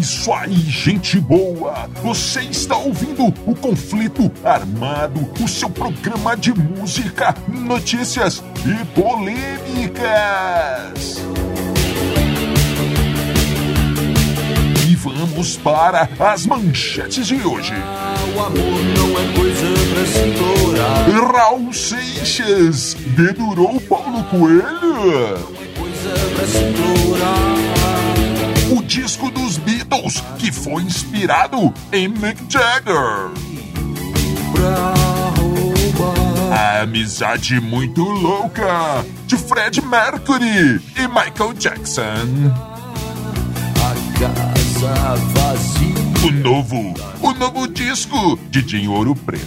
isso aí, gente boa! Você está ouvindo o Conflito Armado, o seu programa de música, notícias e polêmicas. E vamos para as manchetes de hoje. O amor não é coisa pra se implorar. Raul Seixas dedurou Paulo Coelho. Coisa pra se implorar. O disco dos Beatles, que foi inspirado em Mick Jagger. A amizade muito louca de Fred Mercury e Michael Jackson. O novo, o novo disco de Dinho Ouro Preto.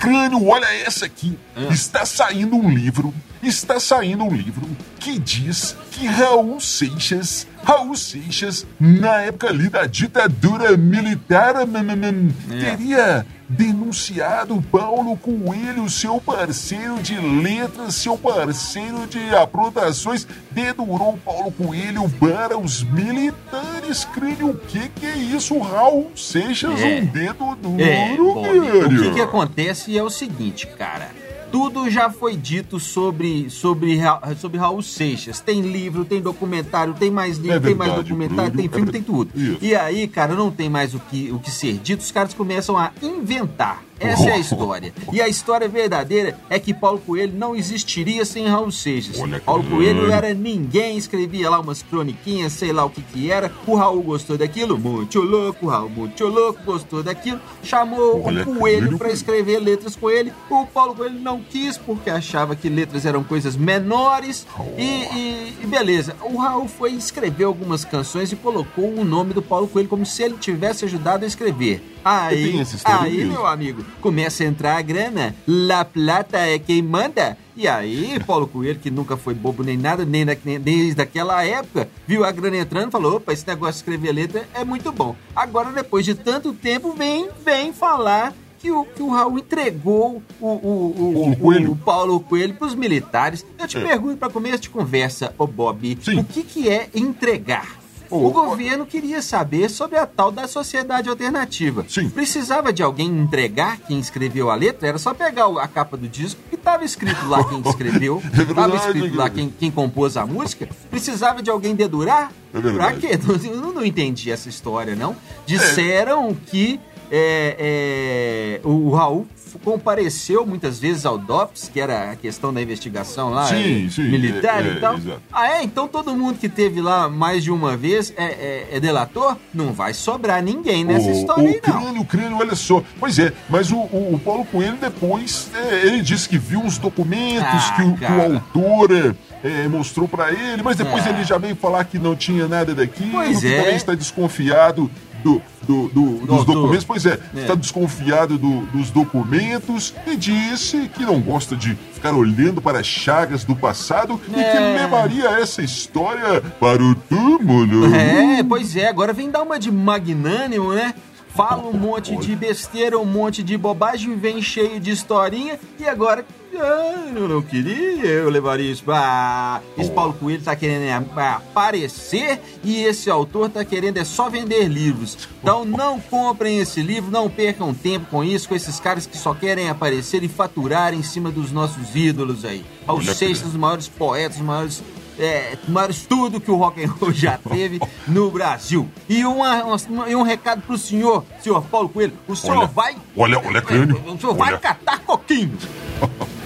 Crânio, olha essa aqui. Está saindo um livro, está saindo um livro que diz que Raul Seixas, Raul Seixas, na época ali da ditadura militar, hum, teria denunciado Paulo Coelho, seu parceiro de letras, seu parceiro de aprontações, dedurou Paulo Coelho para os militares. Crânio, o que, que é isso? Raul Seixas, É. um dedo duro, É, Bob, o que, que acontece é o seguinte, cara. Tudo já foi dito sobre, sobre, sobre Raul Seixas. Tem livro, tem documentário, tem mais livro, É tem mais verdade, documentário, Bruno, tem filme, é tem tudo. Isso. E aí, cara, não tem mais o que, o que ser dito, os caras começam a inventar. Essa é a história. E a história verdadeira é que Paulo Coelho não existiria sem Raul Seixas. Paulo Coelho era ninguém, escrevia lá umas croniquinhas, sei lá o que que era. O Raul gostou daquilo, muito louco, Raul muito louco, gostou daquilo. Chamou Olha o Coelho para escrever letras com ele. O Paulo Coelho não quis porque achava que letras eram coisas menores. E, e- e beleza, o Raul foi escrever algumas canções e colocou o nome do Paulo Coelho como se ele tivesse ajudado a escrever. Aí, aí mesmo. meu amigo, começa a entrar a grana. La Plata é quem manda. E aí, Paulo Coelho, que nunca foi bobo nem nada, nem, da- nem desde aquela época, viu a grana entrando e falou: opa, esse negócio de escrever letra é muito bom. Agora, depois de tanto tempo, vem, vem falar que o, que o Raul entregou o, o, o, Paulo o- Coelho. o Paulo Coelho pros militares. Eu te É. pergunto para começo de conversa, ô Bob, Sim. o que, que é entregar? Ô, o governo queria saber sobre a tal da sociedade alternativa. Sim. Precisava de alguém entregar quem escreveu a letra? Era só pegar o- a capa do disco que estava escrito lá quem escreveu, É estava verdade, escrito lá quem, quem compôs a música. Precisava de alguém dedurar? É. Pra quê? Eu não, não entendi essa história, não. Disseram que é, é, o Raul compareceu muitas vezes ao DOPS, que era a questão da investigação lá, Sim, eh, sim, militar é, é, e tal. exato. Ah, é? Então todo mundo que teve lá mais de uma vez é, é- é delator? Não vai sobrar ninguém nessa o, história o aí, não. crânio, o crânio, olha só. Pois é, mas o, o- o Paulo Coelho depois, é, ele disse que viu uns documentos Ah, que, o, que o autor é, mostrou pra ele, mas depois É. ele já veio falar que não tinha nada daquilo, Pois que é. também está desconfiado do, do- do- dos documentos. Pois é, É. está desconfiado do- dos documentos e disse que não gosta de ficar olhando para as chagas do passado e que É. levaria essa história para o túmulo. É, pois é, agora vem dar uma de magnânimo, né? Fala um monte de besteira, um monte de bobagem, vem cheio de historinha e agora. Ah, eu não queria, eu levaria isso pra. Esse Paulo Coelho tá querendo é, aparecer e esse autor tá querendo é só vender livros. Então não comprem esse livro, não percam tempo com isso, com esses caras que só querem aparecer e faturar em cima dos nossos ídolos aí. Aos Olha, Seixas, os maiores poetas, os maiores é, maiores tudo que o rock and roll já teve no Brasil. E, uma, uma- um recado pro senhor, senhor Paulo Coelho. O senhor Olha, vai. olha, olha, crânio. O senhor vai Olha. catar coquinho.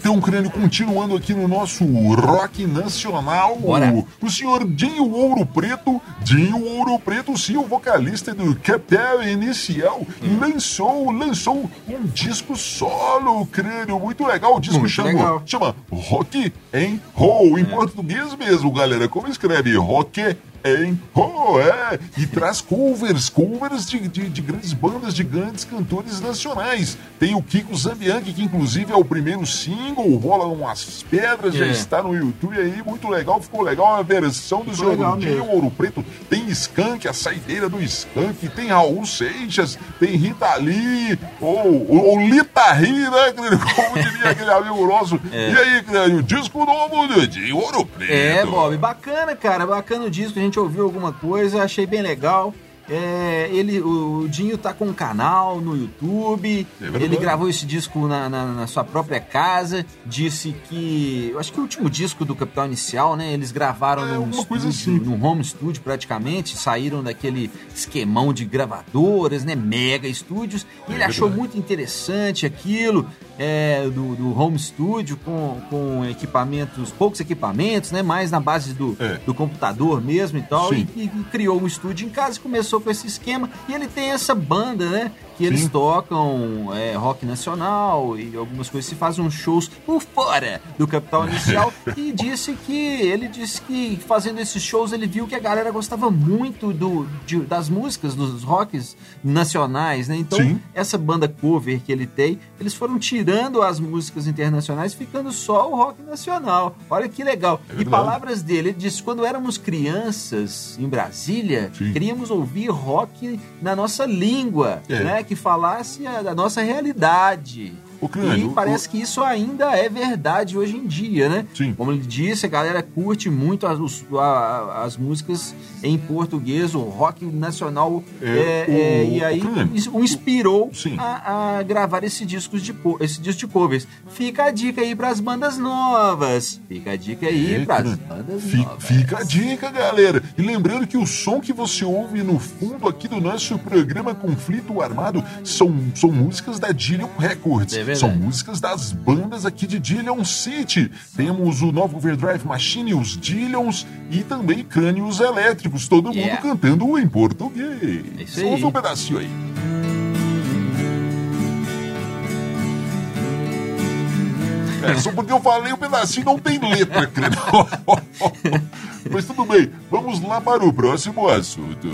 Então, crânio, continuando aqui no nosso rock nacional, Bora. o, senhor Dinho Ouro Preto, Dinho Ouro Preto, sim, o vocalista do Capital Inicial, lançou, lançou um disco solo, crânio, muito legal. O disco Muito chama, legal. chama Rock and Roll, em português mesmo, galera. Como escreve? Rock and Roll, é. E traz covers, covers de, de, de grandes bandas, de grandes cantores nacionais. Tem o Kiko Zambianchi, que inclusive é o primeiro single, rola umas pedras, já É. está no YouTube aí, muito legal, ficou legal a versão do legal Dinho. Ouro Preto. Tem Skank, a saideira do Skank, tem Raul Seixas, tem Rita Lee, ou, ou, ou Lita Ri, né, como diria aquele amigo nosso. E aí, o disco novo Dinho Ouro Preto. É, Bob, bacana, cara, bacana o disco, a gente ouviu alguma coisa, achei bem legal. É, ele, o Dinho tá com um canal no YouTube, É ele gravou esse disco na, na- na sua própria casa, disse que, eu acho que o último disco do Capital Inicial, né, eles gravaram É, num estúdio, assim. num home studio praticamente, saíram daquele esquemão de gravadoras, né, mega estúdios, e ele É achou muito interessante aquilo, é, do, do home studio com, com equipamentos, poucos equipamentos, né, mais na base do, É. do computador mesmo e tal, e, e criou um estúdio em casa e começou com esse esquema, e ele tem essa banda, né, que eles Sim. tocam é, rock nacional e algumas coisas, se fazem uns shows por fora do Capital Inicial, e disse que, ele disse que fazendo esses shows ele viu que a galera gostava muito do, de- das músicas, dos rocks nacionais, né, então Sim. essa banda cover que ele tem, eles foram tirando as músicas internacionais, ficando só o rock nacional. Olha que legal. É e palavras dele, ele disse: quando éramos crianças em Brasília, Sim. queríamos ouvir rock na nossa língua, É. né? Que falasse da nossa realidade. O e o- parece que isso ainda é verdade hoje em dia, né? Sim. Como ele disse, a galera curte muito as, os- a- as músicas em português, o rock nacional. É, é, o- é, e aí o o inspirou a, a gravar esse discos de esse disco de covers. Fica a dica aí pras bandas novas. Fica a dica aí É, pras cara. bandas Fi- novas. Fica a dica, galera. E lembrando que o som que você ouve no fundo aqui do nosso programa Conflito Armado são, são músicas da Dillion Records. É verdade. são músicas das bandas aqui de Dillion City. Temos o Novo Overdrive Machine, os Dillions e também Crânios Elétricos. Todo mundo Yeah. cantando em português. É isso aí. Ouve um pedacinho aí. É, só porque eu falei um pedacinho não tem letra, crânio. Mas tudo bem, vamos lá para o próximo assunto.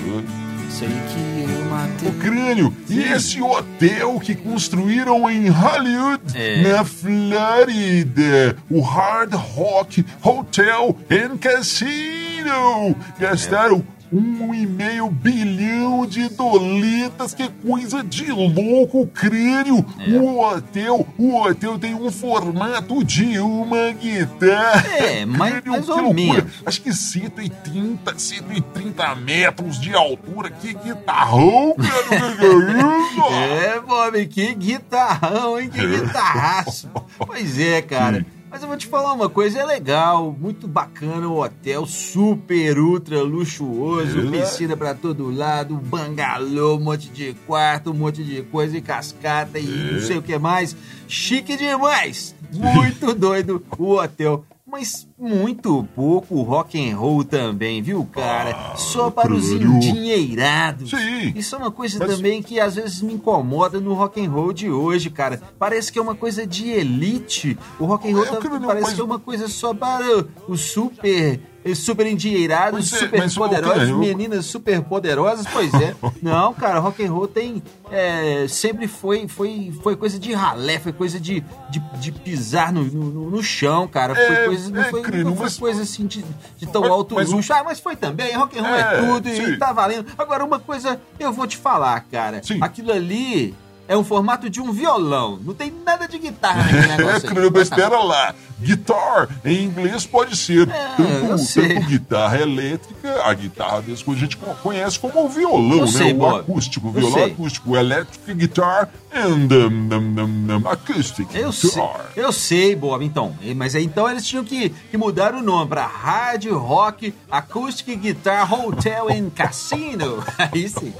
Sei que eu matei. O crânio e esse hotel que construíram em Hollywood, É. na Flórida, o Hard Rock Hotel and Casino, gastaram um e meio bilhão de doletas, que coisa de louco, crânio. É. O hotel, o hotel tem um formato de uma guitarra. É, mais- Crânio, mais ou menos. Acho que 130, 130 metros de altura. Que guitarrão, cara. É isso? É, Bob, que guitarrão, hein? Que guitarraço. Pois é, cara. Mas eu vou te falar uma coisa, é legal, muito bacana o hotel, super, ultra luxuoso, É. piscina pra todo lado, bangalô, um monte de quarto, um monte de coisa e cascata e É. não sei o que mais. Chique demais! Muito doido o hotel. Mas muito pouco rock and roll também, viu, cara? Só para os endinheirados. Sim. Isso é uma coisa Mas- também que às vezes me incomoda no rock and roll de hoje, cara. Parece que é uma coisa de elite. O rock and roll É, tá- parece mas- que é uma coisa só para os super os super endinheirados, é, super poderosos, eu- meninas super poderosas, pois é. Não, cara, rock and roll tem é, sempre foi, foi foi coisa de ralé, foi coisa de, de, de pisar no, no, no chão, cara. Foi É, coisa, não é, foi, Crino, não foi mas- coisa assim de, de tão Mas- alto mas o- luxo. Ah, mas foi também, rock and roll é, É, tudo e sim. tá valendo. Agora, uma coisa eu vou te falar, cara. Sim. Aquilo ali é um formato de um violão. Não tem nada de guitarra naquele É, negócio aí. mas espera lá. Guitar, em inglês, pode ser É, tanto, sei. tanto guitarra elétrica, a guitarra mesmo que a gente conhece como o violão, Eu né? sei, o Bob. acústico, o violão sei. acústico, electric guitar and um, um, um, acoustic Eu sei, guitar. eu sei, Bob, então. Mas então eles tinham que, que mudar o nome para Hard Rock Acoustic Guitar Hotel and Casino. Aí sim.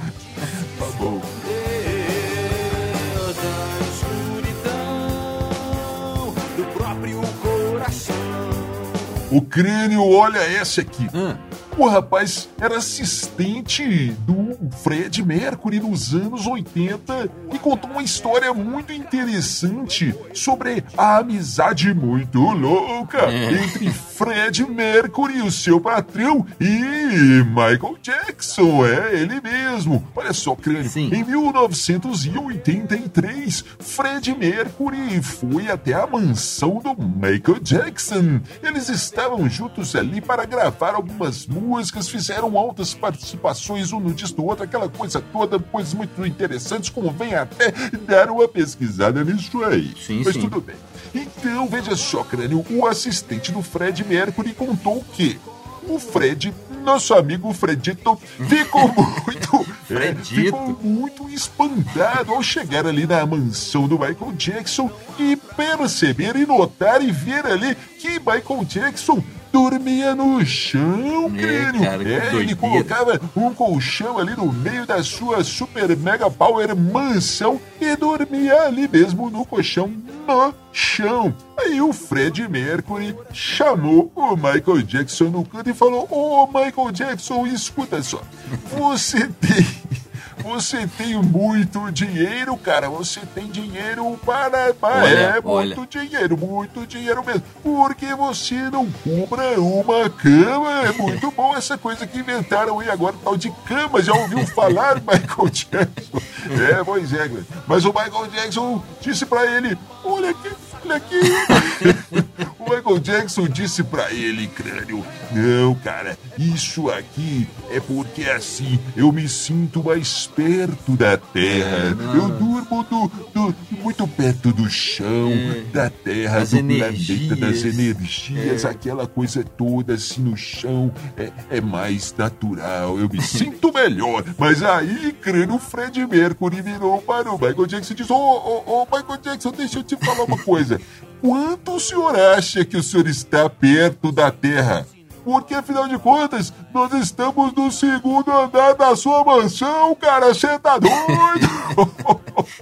Tá bom. O crânio, olha essa aqui. Hum. O rapaz era assistente do Fred Mercury nos anos 80 e contou uma história muito interessante sobre a amizade muito louca É. entre Fred Mercury, o seu patrão, e Michael Jackson. É ele mesmo. Olha só, crânio. Sim. Em 1983, Fred Mercury foi até a mansão do Michael Jackson. Eles estavam juntos ali para gravar algumas músicas, fizeram altas participações um no disco do outro, aquela coisa toda, coisas muito interessantes, como vem até dar uma pesquisada nisso aí. Sim, Mas sim. tudo bem. Então, veja só, Crânio, o assistente do Fred Mercury contou que o Fred, nosso amigo Fredito, ficou muito. é, ficou muito espantado ao chegar ali na mansão do Michael Jackson e perceber e notar e ver ali que Michael Jackson dormia no chão, É, crânio. cara, que é, ele colocava um colchão ali no meio da sua super mega power mansão e dormia ali mesmo no colchão no chão. Aí o Fred Mercury chamou o Michael Jackson no canto e falou: Ô Michael Jackson, escuta só, você tem. Você tem muito dinheiro, cara. Você tem dinheiro para. para Olha, é, olha. muito dinheiro, muito dinheiro mesmo. Porque você não compra uma cama. É muito bom essa coisa que inventaram aí agora, tal de cama. Já ouviu falar, Michael Jackson? É, pois é. Mas o Michael Jackson disse pra ele: Olha aqui, olha aqui. o Michael Jackson disse pra ele, crânio: Não, cara, isso aqui é porque assim eu me sinto mais perto da terra. É, eu durmo do, do- muito perto do chão, da terra, É. Do energias. planeta, das energias, É. aquela coisa toda assim no chão. É, é mais natural, eu me sinto melhor. Mas aí, crânio, o Fred Mercury virou para o Michael Jackson e disse: Ô, ô, ô, Michael Jackson, deixa eu te falar uma coisa. Quanto o senhor acha que o senhor está perto da Terra? Porque, afinal de contas, nós estamos no segundo andar da sua mansão, cara. Você tá doido?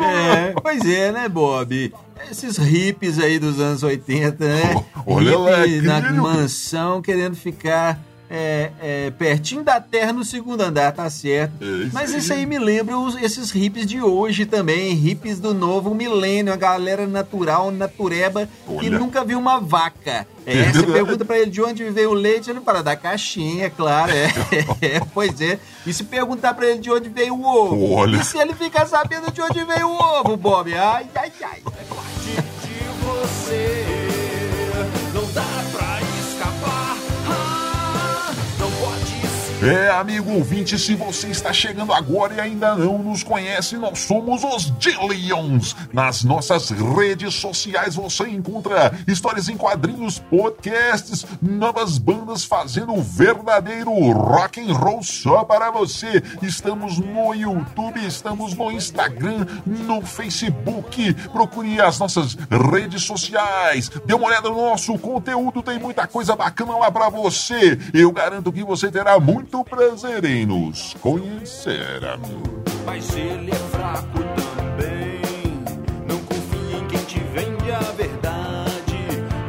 É, pois é, né, Bob? Esses hippies aí dos anos 80, né? Olha lá, na mansão querendo ficar é, é, pertinho da terra no segundo andar, tá certo. É Mas isso aí me lembra os- esses hippies de hoje também, hippies do novo milênio, a galera natural, natureba, que Olha. nunca viu uma vaca. É, É você pergunta pra ele de onde veio o leite, ele fala da caixinha, claro, é. É, pois é. E se perguntar pra ele de onde veio o ovo? Olha. E se ele ficar sabendo de onde veio o ovo, Bob? Ai, ai, ai. de você. É, amigo ouvinte, se você está chegando agora e ainda não nos conhece, nós somos os Dillions. Nas nossas redes sociais você encontra histórias em quadrinhos, podcasts, novas bandas fazendo o verdadeiro rock and roll só para você. Estamos no YouTube, estamos no Instagram, no Facebook. Procure as nossas redes sociais. Dê uma olhada no nosso conteúdo, tem muita coisa bacana lá para você. Eu garanto que você terá muito prazer em nos conhecer, amigo. Mas ele é fraco também. Não confie em quem te vende a verdade.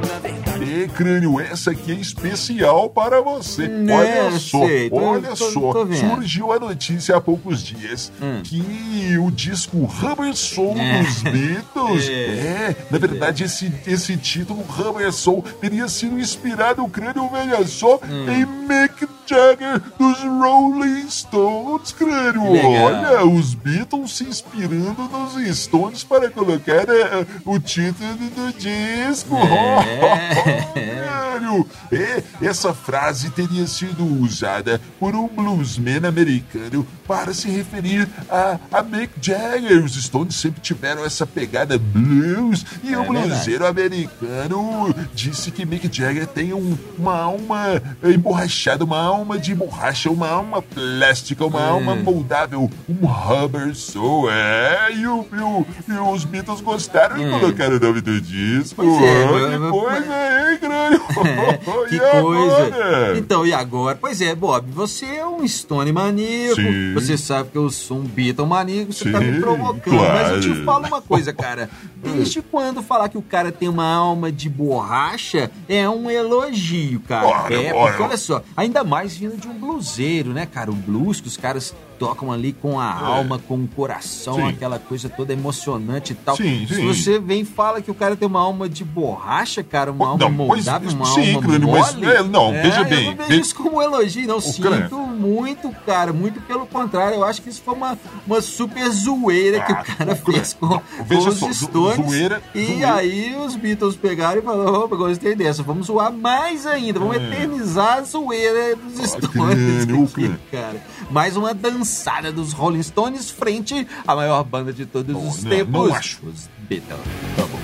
Na verdade. E crânio, essa aqui é especial para você. Né, olha só, sei, tô- olha tô- só. tô. Surgiu a notícia há poucos dias Hum. que o disco Rubber Soul É. dos Beatles. É. É, na verdade, esse, esse título, Rubber Soul, teria sido inspirado, crânio, veja só, Hum. em Mick Jagger dos Rolling Stones, crânio. Olha, os Beatles se inspirando nos Stones para colocar eh, o título do disco. É. Sério? É, essa frase teria sido usada por um bluesman americano para se referir a, a Mick Jagger. Os Stones sempre tiveram essa pegada blues e É o bluseiro americano disse que Mick Jagger tem um- uma alma emborrachada, uma alma de borracha, uma alma plástica, uma Hum. alma moldável, um rubber soul. É, e, o- e o- e os Beatles gostaram e colocaram o nome do disco. Pois é, mas- que coisa, hein, grande? Oh, que coisa. agora? Então, e agora? Pois é, Bob, você é um Stone maníaco, Sim. você sabe que eu sou um Beatle maníaco, você tá Sim, me provocando. Mas eu te claro. falo uma coisa, cara. Desde quando falar que o cara tem uma alma de borracha é um elogio, cara. É, porque olha só, ainda mais vindo de um bluseiro, né, cara? O blues que os caras tocam ali com a alma, com o coração, É. Sim. aquela coisa toda emocionante e tal. Sim, Se sim. você vem e fala que o cara tem uma alma de borracha, cara, uma alma Não, pois- moldável, uma sim, alma mas, mole. é, não, veja bem, Eu não vejo ve- isso como um elogio, não. Sinto muito, cara, muito pelo contrário. Eu acho que isso foi uma, uma super zoeira que Ah, o cara o fez com, Não, com os só, Stones. zoeira- e zoeira. aí os Beatles pegaram e falaram, opa, gostei dessa, vamos zoar mais ainda, vamos eternizar a zoeira dos Ah, Stones Crânio, aqui, cara. Mais uma dançada dos Rolling Stones frente à maior banda de todos os não, tempos. não acho. Os Beatles. Tá bom.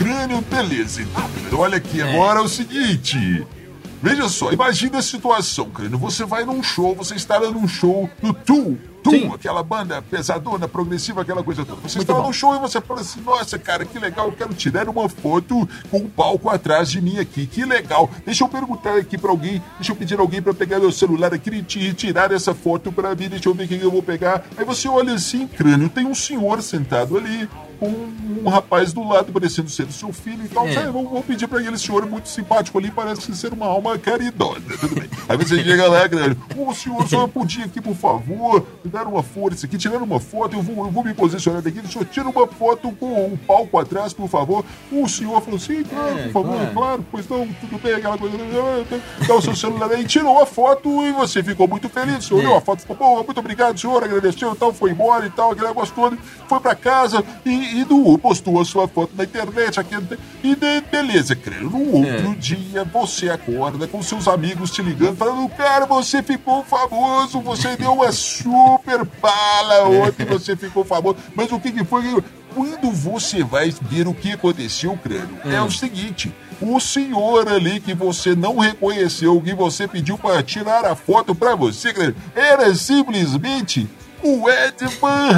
Crânio, beleza. Então, olha aqui, agora é o seguinte. Veja só, imagina a situação, Crânio. Você vai num show, você está num show do Tool. Tool, aquela banda pesadona, progressiva, aquela coisa toda. Você Muito bom. num show e você fala assim, nossa, cara, que legal, eu quero tirar uma foto com um palco atrás de mim aqui, que legal. Deixa eu perguntar aqui pra alguém, deixa eu pedir alguém pra pegar meu celular aqui e ti- tirar essa foto pra mim, deixa eu ver quem eu vou pegar. Aí você olha assim, crânio, tem um senhor sentado ali, com um rapaz do lado, parecendo ser o seu filho e tal. É. Vou, pedir pra aquele senhor muito simpático ali, parece ser uma alma caridosa, tudo bem. Aí você chega lá, crânio, ô senhor, só podia aqui, por favor, me dar uma força aqui, tirando uma foto, eu vou, eu vou me posicionar daqui, o senhor tira uma foto com o palco atrás, por favor. O senhor falou, sim, claro, É, por favor, claro. claro, pois não, tudo bem, aquela coisa, dá o seu celular aí, tirou a foto e você ficou muito feliz, o senhor É. olhou a foto, ficou boa, muito obrigado, senhor, agradeceu e tal, foi embora e tal, aquele negócio todo, foi pra casa e, e do, postou a sua foto na internet, aquele, e de, beleza, creio, no outro É. dia você acorda com seus amigos te ligando, falando, cara, você ficou famoso, você deu uma super bala ontem, você ficou famoso, mas o que que foi? Quando você vai ver o que aconteceu, crânio, é Hum. o seguinte: o senhor ali que você não reconheceu, que você pediu para tirar a foto para você, era simplesmente o Ed Van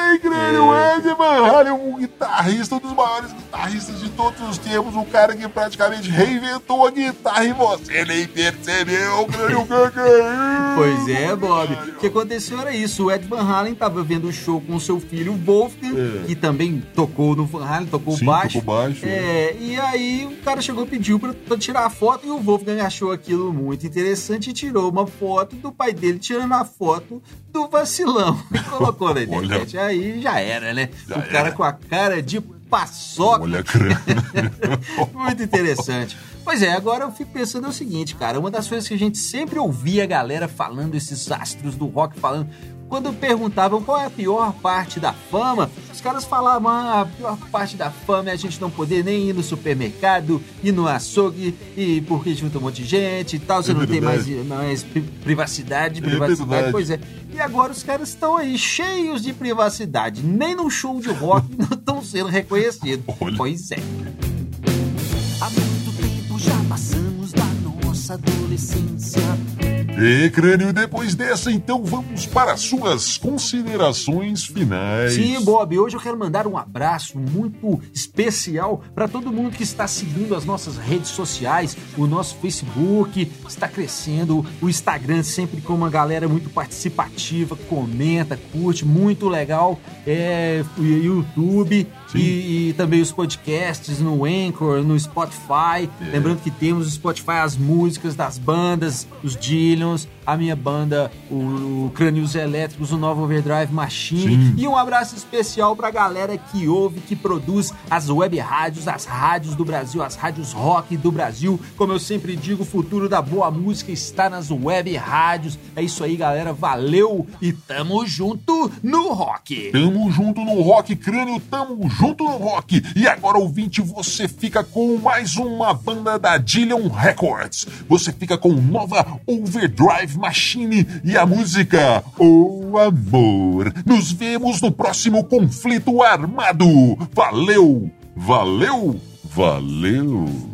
Halen, crânio. O É. Ed Van Halen, um guitarrista, um dos maiores guitarristas de todos os tempos, um cara que praticamente reinventou a guitarra e você nem percebeu, crânio. é Pois é, Bob. O que aconteceu era isso. O Ed Van Halen estava vendo o show com seu filho Wolfgang, É. que também tocou no Van Halen, tocou Sim, baixo. tocou baixo, É, e aí o cara chegou e pediu pra, pra tirar a foto e o Wolfgang achou aquilo muito interessante e tirou uma foto do pai dele tirando a foto do vacilão e colocou na Olha. Aí já era, né? Já o cara era. com a cara de paçoca. Olha. Muito interessante. Pois é, agora eu fico pensando o seguinte, cara. Uma das coisas que a gente sempre ouvia a galera falando, esses astros do rock falando, quando perguntavam qual é a pior parte da fama, os caras falavam: ah, a pior parte da fama é a gente não poder nem ir no supermercado, ir no açougue, e porque junta um monte de gente e tal, você É não tem mais, mais pri- privacidade, É privacidade. verdade. pois é. E agora os caras estão aí cheios de privacidade. Nem no show de rock não estão sendo reconhecidos. Olha. Pois é. Há muito tempo já passamos da nossa adolescência. E, crânio, depois dessa, então vamos para as suas considerações finais. Sim, Bob, hoje eu quero mandar um abraço muito especial para todo mundo que está seguindo as nossas redes sociais. O nosso Facebook está crescendo, o Instagram sempre com uma galera muito participativa, comenta, curte, muito legal. É, o YouTube. E, e também os podcasts no Anchor, no Spotify. É. Lembrando que temos no Spotify as músicas das bandas, os Dillions, a minha banda, o, o Crânios Elétricos, o Nova Overdrive Machine. Sim. E um abraço especial pra galera que ouve, que produz as web rádios, as rádios do Brasil, as rádios rock do Brasil. Como eu sempre digo, o futuro da boa música está nas web rádios. É isso aí, galera. Valeu e tamo junto no rock. Tamo junto no rock, crânio, tamo junto no rock. E agora, ouvinte, você fica com mais uma banda da Dillion Records. Você fica com nova Overdrive Machine e a música O Amor. Nos vemos no próximo conflito armado. Valeu, valeu, valeu.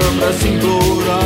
chama pra se.